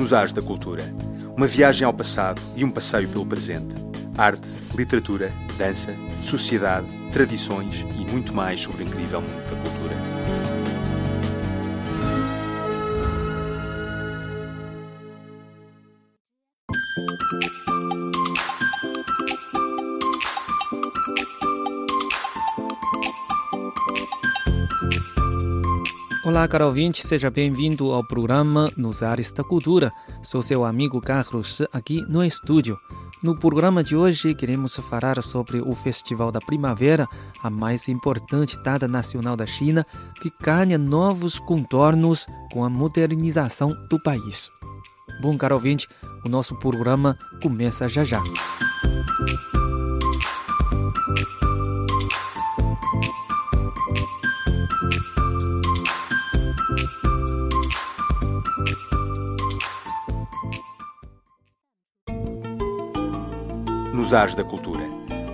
nos Ares da Cultura. Uma viagem ao passado e um passeio pelo presente. Arte, literatura, dança, sociedade, tradições e muito mais sobre o incrível mundo da cultura. Olá, caro ouvinte, seja bem-vindo ao programa Nos Ares da Cultura. Sou seu amigo Carlos, aqui no estúdio. No programa de hoje, queremos falar sobre o Festival da Primavera, a mais importante data nacional da China, que ganha novos contornos com a modernização do país. Bom, caro ouvinte, o nosso programa começa já já. Nos Ares da Cultura.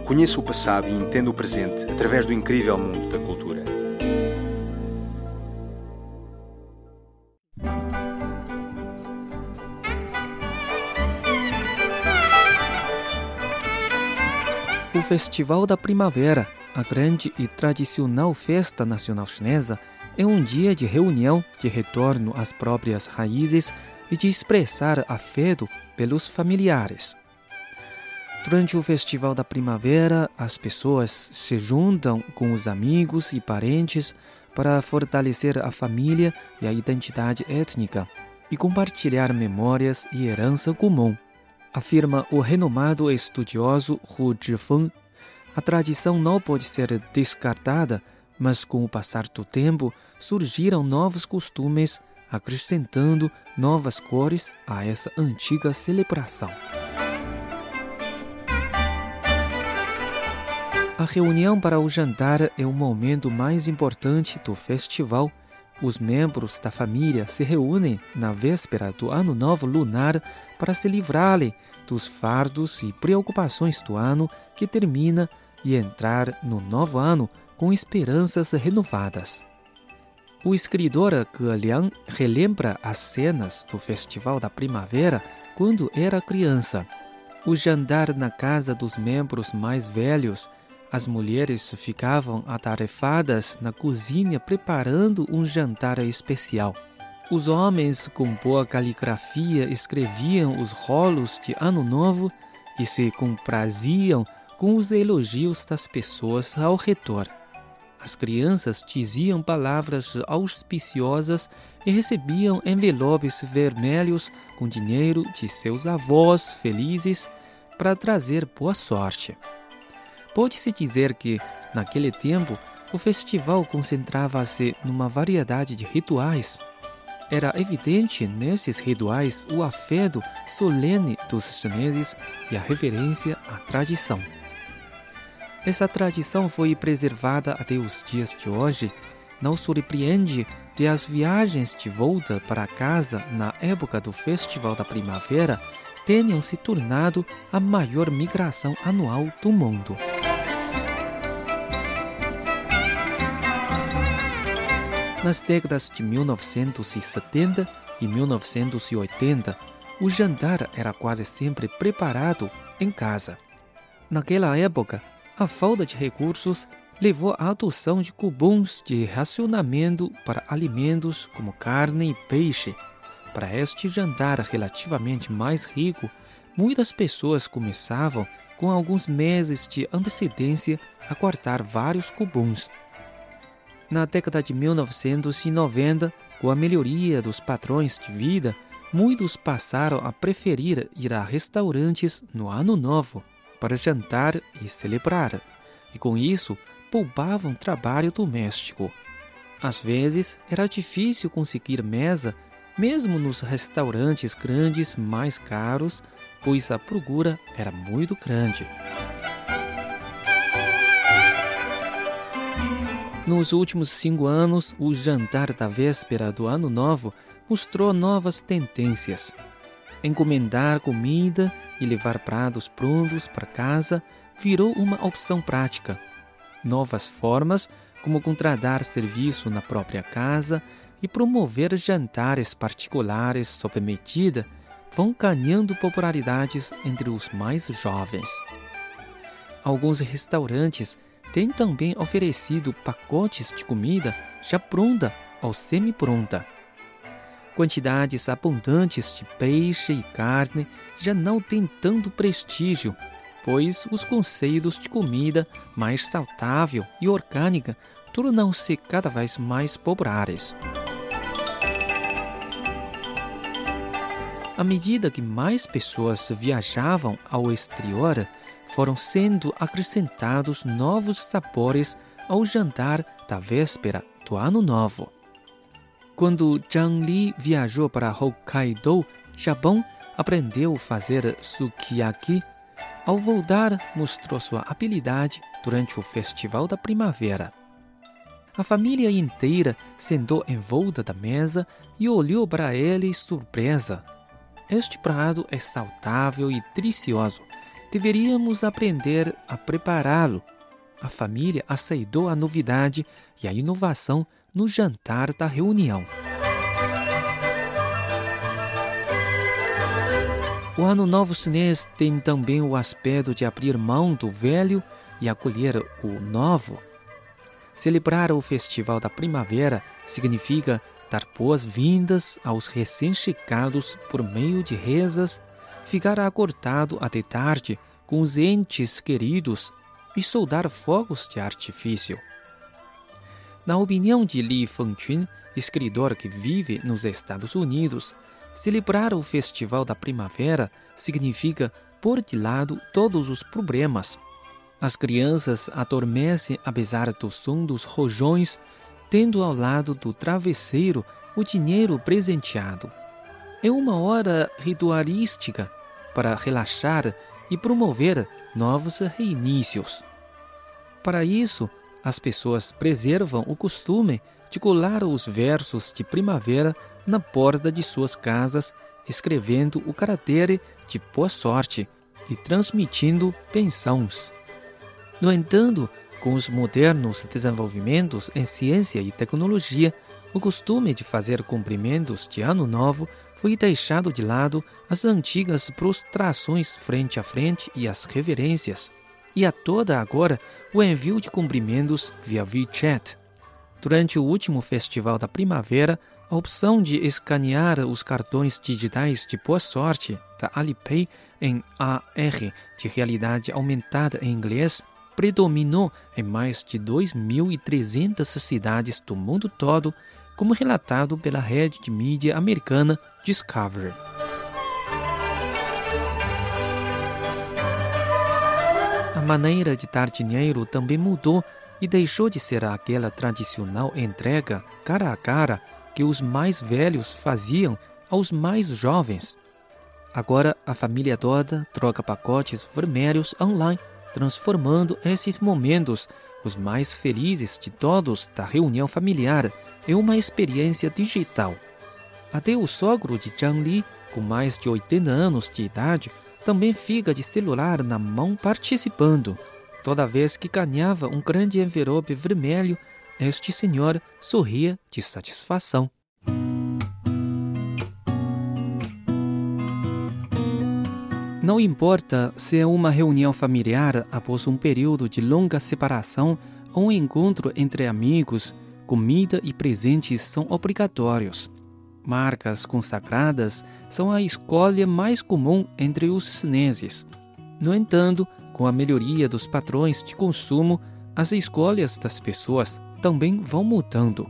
Conheça o passado e entenda o presente através do incrível mundo da cultura. O Festival da Primavera, a grande e tradicional festa nacional chinesa, é um dia de reunião, de retorno às próprias raízes e de expressar afeto pelos familiares. Durante o Festival da Primavera, as pessoas se juntam com os amigos e parentes para fortalecer a família e a identidade étnica e compartilhar memórias e herança comum. Afirma o renomado estudioso Hu Zhifeng. A tradição não pode ser descartada, mas com o passar do tempo surgiram novos costumes, acrescentando novas cores a essa antiga celebração. A reunião para o jantar é o momento mais importante do festival. Os membros da família se reúnem na véspera do Ano Novo Lunar para se livrarem dos fardos e preocupações do ano que termina e entrar no novo ano com esperanças renovadas. O escritor Ge Liang relembra as cenas do Festival da Primavera quando era criança. O jantar na casa dos membros mais velhos as mulheres ficavam atarefadas na cozinha preparando um jantar especial. Os homens, com boa caligrafia, escreviam os rolos de Ano Novo e se compraziam com os elogios das pessoas ao redor. As crianças diziam palavras auspiciosas e recebiam envelopes vermelhos com dinheiro de seus avós felizes para trazer boa sorte. Pode-se dizer que, naquele tempo, o festival concentrava-se numa variedade de rituais. Era evidente nesses rituais o afeto solene dos chineses e a reverência à tradição. Essa tradição foi preservada até os dias de hoje. Não surpreende que as viagens de volta para casa na época do Festival da Primavera tenham se tornado a maior migração anual do mundo. Nas décadas de 1970 e 1980, o jantar era quase sempre preparado em casa. Naquela época, a falta de recursos levou à adoção de cupons de racionamento para alimentos como carne e peixe. Para este jantar relativamente mais rico, muitas pessoas começavam com alguns meses de antecedência a cortar vários cupons. Na década de 1990, com a melhoria dos padrões de vida, muitos passaram a preferir ir a restaurantes no Ano Novo para jantar e celebrar, e com isso poupavam trabalho doméstico. Às vezes era difícil conseguir mesa, mesmo nos restaurantes grandes mais caros, pois a procura era muito grande. Nos últimos cinco anos, o jantar da véspera do Ano Novo mostrou novas tendências. Encomendar comida e levar pratos prontos para casa virou uma opção prática. Novas formas, como contratar serviço na própria casa e promover jantares particulares sob medida, vão ganhando popularidades entre os mais jovens. Alguns restaurantes têm também oferecido pacotes de comida já pronta ou semi-pronta. Quantidades abundantes de peixe e carne já não têm tanto prestígio, pois os conceitos de comida mais saudável e orgânica tornam-se cada vez mais populares. À medida que mais pessoas viajavam ao exterior, foram sendo acrescentados novos sabores ao jantar da véspera do Ano Novo. Quando Zhang Li viajou para Hokkaido, Japão, aprendeu a fazer sukiyaki. Ao voltar, mostrou sua habilidade durante o Festival da Primavera. A família inteira sentou em volta da mesa e olhou para ele surpresa. Este prato é saudável e delicioso. Deveríamos aprender a prepará-lo. A família aceitou a novidade e a inovação no jantar da reunião. O Ano Novo Chinês tem também o aspecto de abrir mão do velho e acolher o novo. Celebrar o Festival da Primavera significa dar boas-vindas aos recém-chegados por meio de rezas, ficar acordado até tarde com os entes queridos e soldar fogos de artifício. Na opinião de Li Fengqun, escritor que vive nos Estados Unidos, celebrar o Festival da Primavera significa pôr de lado todos os problemas. As crianças adormecem apesar do som dos rojões tendo ao lado do travesseiro o dinheiro presenteado. É uma hora ritualística para relaxar e promover novos reinícios. Para isso, as pessoas preservam o costume de colar os versos de primavera na porta de suas casas, escrevendo o caractere de boa sorte e transmitindo pensões. No entanto, com os modernos desenvolvimentos em ciência e tecnologia, o costume de fazer cumprimentos de Ano Novo foi deixado de lado as antigas prostrações frente a frente e as reverências, e a toda agora o envio de cumprimentos via WeChat. Durante o último festival da primavera, a opção de escanear os cartões digitais de boa sorte da Alipay em AR de realidade aumentada em inglês predominou em mais de 2.300 cidades do mundo todo, como relatado pela rede de mídia americana Discovery. A maneira de dar dinheiro também mudou e deixou de ser aquela tradicional entrega cara a cara que os mais velhos faziam aos mais jovens. Agora a família toda troca pacotes vermelhos online transformando esses momentos, os mais felizes de todos da reunião familiar, em uma experiência digital. Até o sogro de Zhang Li, com mais de 80 anos de idade, também fica de celular na mão participando. Toda vez que ganhava um grande envelope vermelho, este senhor sorria de satisfação. Não importa se é uma reunião familiar após um período de longa separação ou um encontro entre amigos, comida e presentes são obrigatórios. Marcas consagradas são a escolha mais comum entre os chineses. No entanto, com a melhoria dos padrões de consumo, as escolhas das pessoas também vão mudando.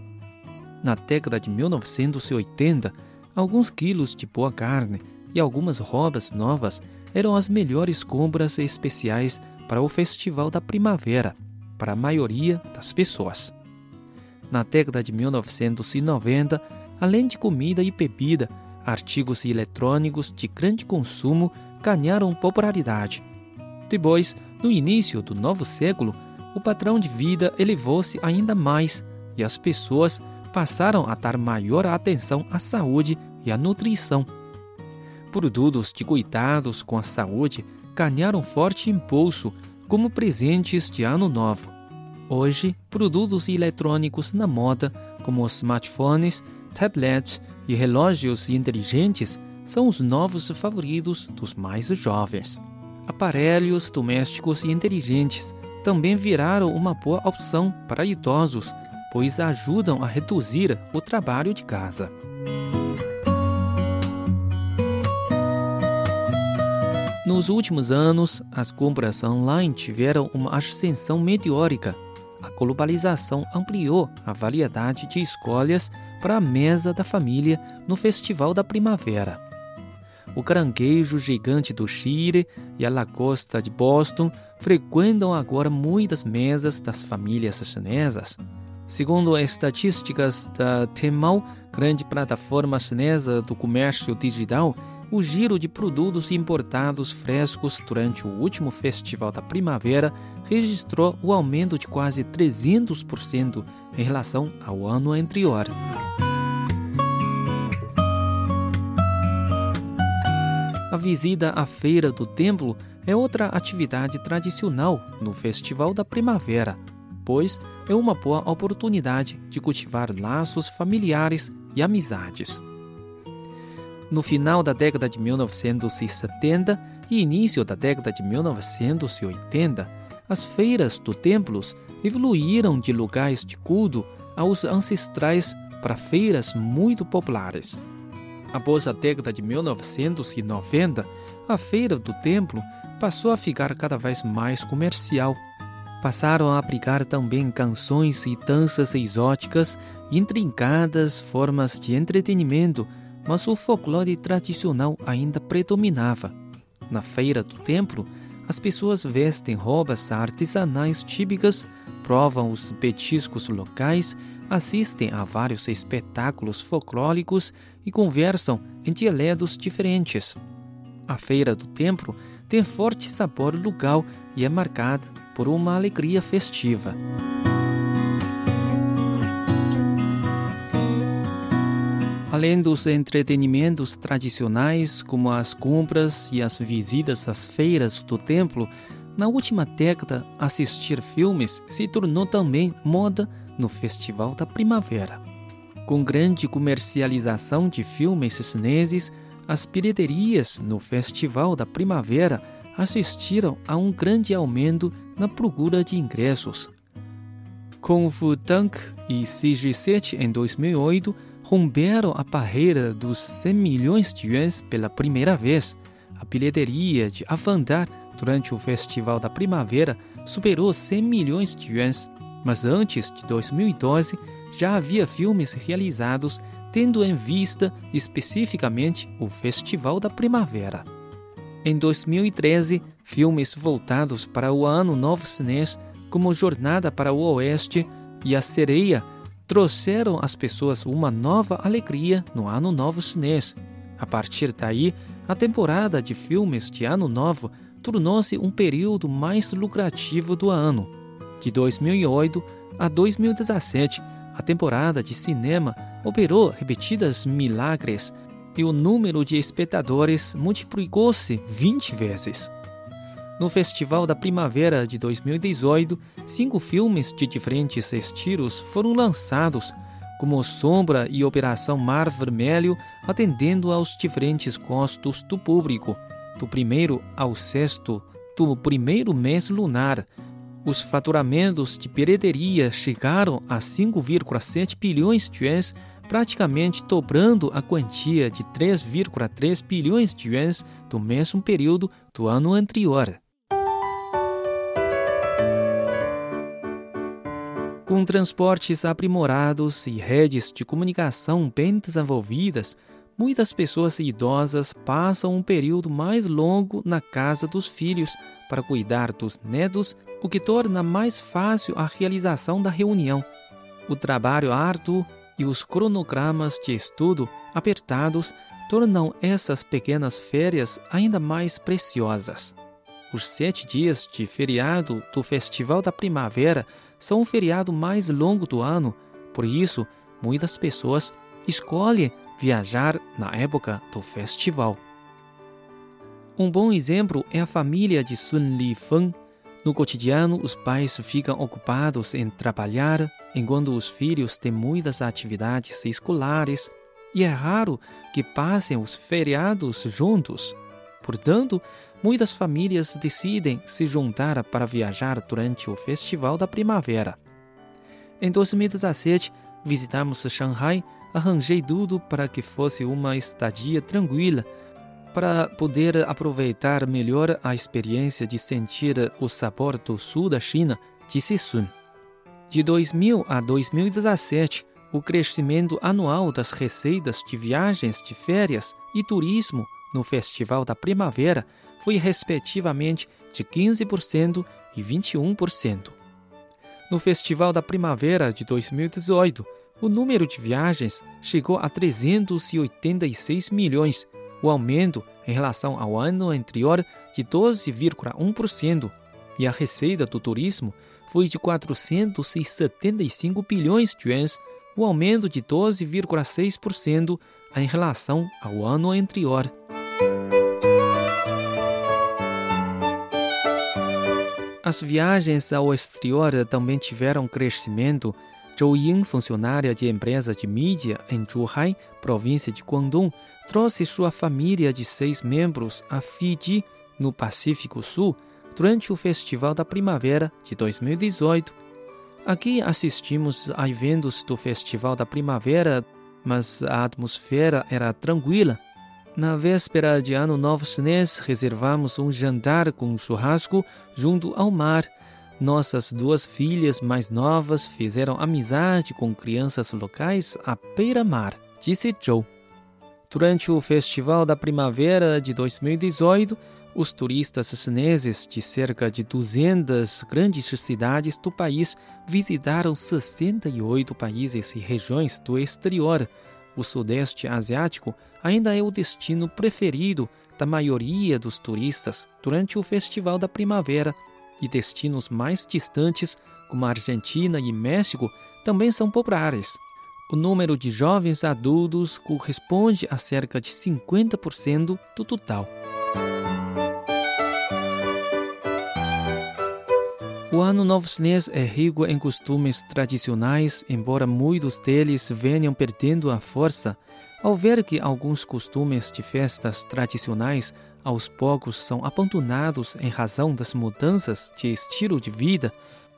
Na década de 1980, alguns quilos de boa carne e algumas roupas novas eram as melhores compras especiais para o Festival da Primavera, para a maioria das pessoas. Na década de 1990, além de comida e bebida, artigos eletrônicos de grande consumo ganharam popularidade. Depois, no início do novo século, o padrão de vida elevou-se ainda mais e as pessoas passaram a dar maior atenção à saúde e à nutrição produtos de cuidados com a saúde ganharam forte impulso como presentes de Ano Novo. Hoje, produtos eletrônicos na moda, como smartphones, tablets e relógios inteligentes, são os novos favoritos dos mais jovens. Aparelhos domésticos inteligentes também viraram uma boa opção para idosos, pois ajudam a reduzir o trabalho de casa. Nos últimos anos, as compras online tiveram uma ascensão meteórica. A globalização ampliou a variedade de escolhas para a mesa da família no Festival da Primavera. O caranguejo gigante do Chile e a lagosta de Boston frequentam agora muitas mesas das famílias chinesas. Segundo as estatísticas da Tmall, grande plataforma chinesa do comércio digital, o giro de produtos importados frescos durante o último Festival da Primavera registrou o aumento de quase 300% em relação ao ano anterior. A visita à Feira do Templo é outra atividade tradicional no Festival da Primavera, pois é uma boa oportunidade de cultivar laços familiares e amizades. No final da década de 1970 e início da década de 1980, as feiras do templos evoluíram de lugares de culto aos ancestrais para feiras muito populares. Após a década de 1990, a feira do templo passou a ficar cada vez mais comercial. Passaram a aplicar também canções e danças exóticas, intrincadas formas de entretenimento mas o folclore tradicional ainda predominava. Na feira do templo, as pessoas vestem roupas artesanais típicas, provam os petiscos locais, assistem a vários espetáculos folclóricos e conversam em dialetos diferentes. A feira do templo tem forte sabor local e é marcada por uma alegria festiva. Além dos entretenimentos tradicionais, como as compras e as visitas às feiras do templo, na última década, assistir filmes se tornou também moda no Festival da Primavera. Com grande comercialização de filmes chineses, as bilheterias no Festival da Primavera assistiram a um grande aumento na procura de ingressos. Com Fu Tank e CG7 em 2008, romperam a barreira dos 100 milhões de yuans pela primeira vez. A bilheteria de Avatar durante o Festival da Primavera superou 100 milhões de yuans, mas antes de 2012 já havia filmes realizados tendo em vista especificamente o Festival da Primavera. Em 2013, filmes voltados para o Ano Novo Chinês, como Jornada para o Oeste e A Sereia, trouxeram às pessoas uma nova alegria no Ano Novo Chinês. A partir daí, a temporada de filmes de Ano Novo tornou-se um período mais lucrativo do ano. De 2008 a 2017, a temporada de cinema operou repetidas milagres e o número de espectadores multiplicou-se 20 vezes. No Festival da Primavera de 2018, cinco filmes de diferentes estilos foram lançados, como Sombra e Operação Mar Vermelho, atendendo aos diferentes gostos do público, do primeiro ao sexto do primeiro mês lunar. Os faturamentos de bilheteria chegaram a 5,7 bilhões de yuans, praticamente dobrando a quantia de 3,3 bilhões de yuans do mesmo período do ano anterior. Com transportes aprimorados e redes de comunicação bem desenvolvidas, muitas pessoas idosas passam um período mais longo na casa dos filhos para cuidar dos netos, o que torna mais fácil a realização da reunião. O trabalho árduo e os cronogramas de estudo apertados tornam essas pequenas férias ainda mais preciosas. Os sete dias de feriado do Festival da Primavera são o feriado mais longo do ano, por isso, muitas pessoas escolhem viajar na época do festival. Um bom exemplo é a família de Sun Li Feng. No cotidiano, os pais ficam ocupados em trabalhar, enquanto os filhos têm muitas atividades escolares. e é raro que passem os feriados juntos. Portanto, muitas famílias decidem se juntar para viajar durante o Festival da Primavera. Em 2017, visitamos Shanghai, arranjei tudo para que fosse uma estadia tranquila, para poder aproveitar melhor a experiência de sentir o sabor do sul da China, disse Sun. De 2000 a 2017, o crescimento anual das receitas de viagens de férias e turismo no Festival da Primavera foi respectivamente de 15% e 21%. No Festival da Primavera de 2018, o número de viagens chegou a 386 milhões, o aumento em relação ao ano anterior de 12,1%, e a receita do turismo foi de 475 bilhões de yuans, o aumento de 12,6% em relação ao ano anterior. As viagens ao exterior também tiveram crescimento. Zhou Ying, funcionária de empresa de mídia em Zhuhai, província de Guangdong, trouxe sua família de seis membros a Fiji, no Pacífico Sul, durante o Festival da Primavera de 2018. Aqui assistimos a eventos do Festival da Primavera, mas a atmosfera era tranquila na véspera de Ano Novo Chinês, reservamos um jantar com churrasco junto ao mar. Nossas duas filhas mais novas fizeram amizade com crianças locais à beira-mar, disse Joe. Durante o Festival da Primavera de 2018, os turistas chineses de cerca de 200 grandes cidades do país visitaram 68 países e regiões do exterior o Sudeste Asiático ainda é o destino preferido da maioria dos turistas durante o Festival da Primavera, e destinos mais distantes, como Argentina e México, também são populares. O número de jovens adultos corresponde a cerca de 50% do total. O Ano Novo Chinês é rico em costumes tradicionais, embora muitos deles venham perdendo a força. Ao ver que alguns costumes de festas tradicionais aos poucos são abandonados em razão das mudanças de estilo de vida,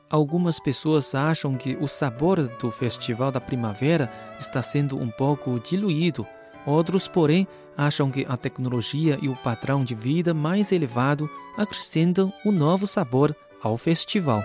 algumas pessoas acham que o sabor do Festival da Primavera está sendo um pouco diluído. Outros, porém, acham que a tecnologia e o padrão de vida mais elevado acrescentam um novo sabor ao festival.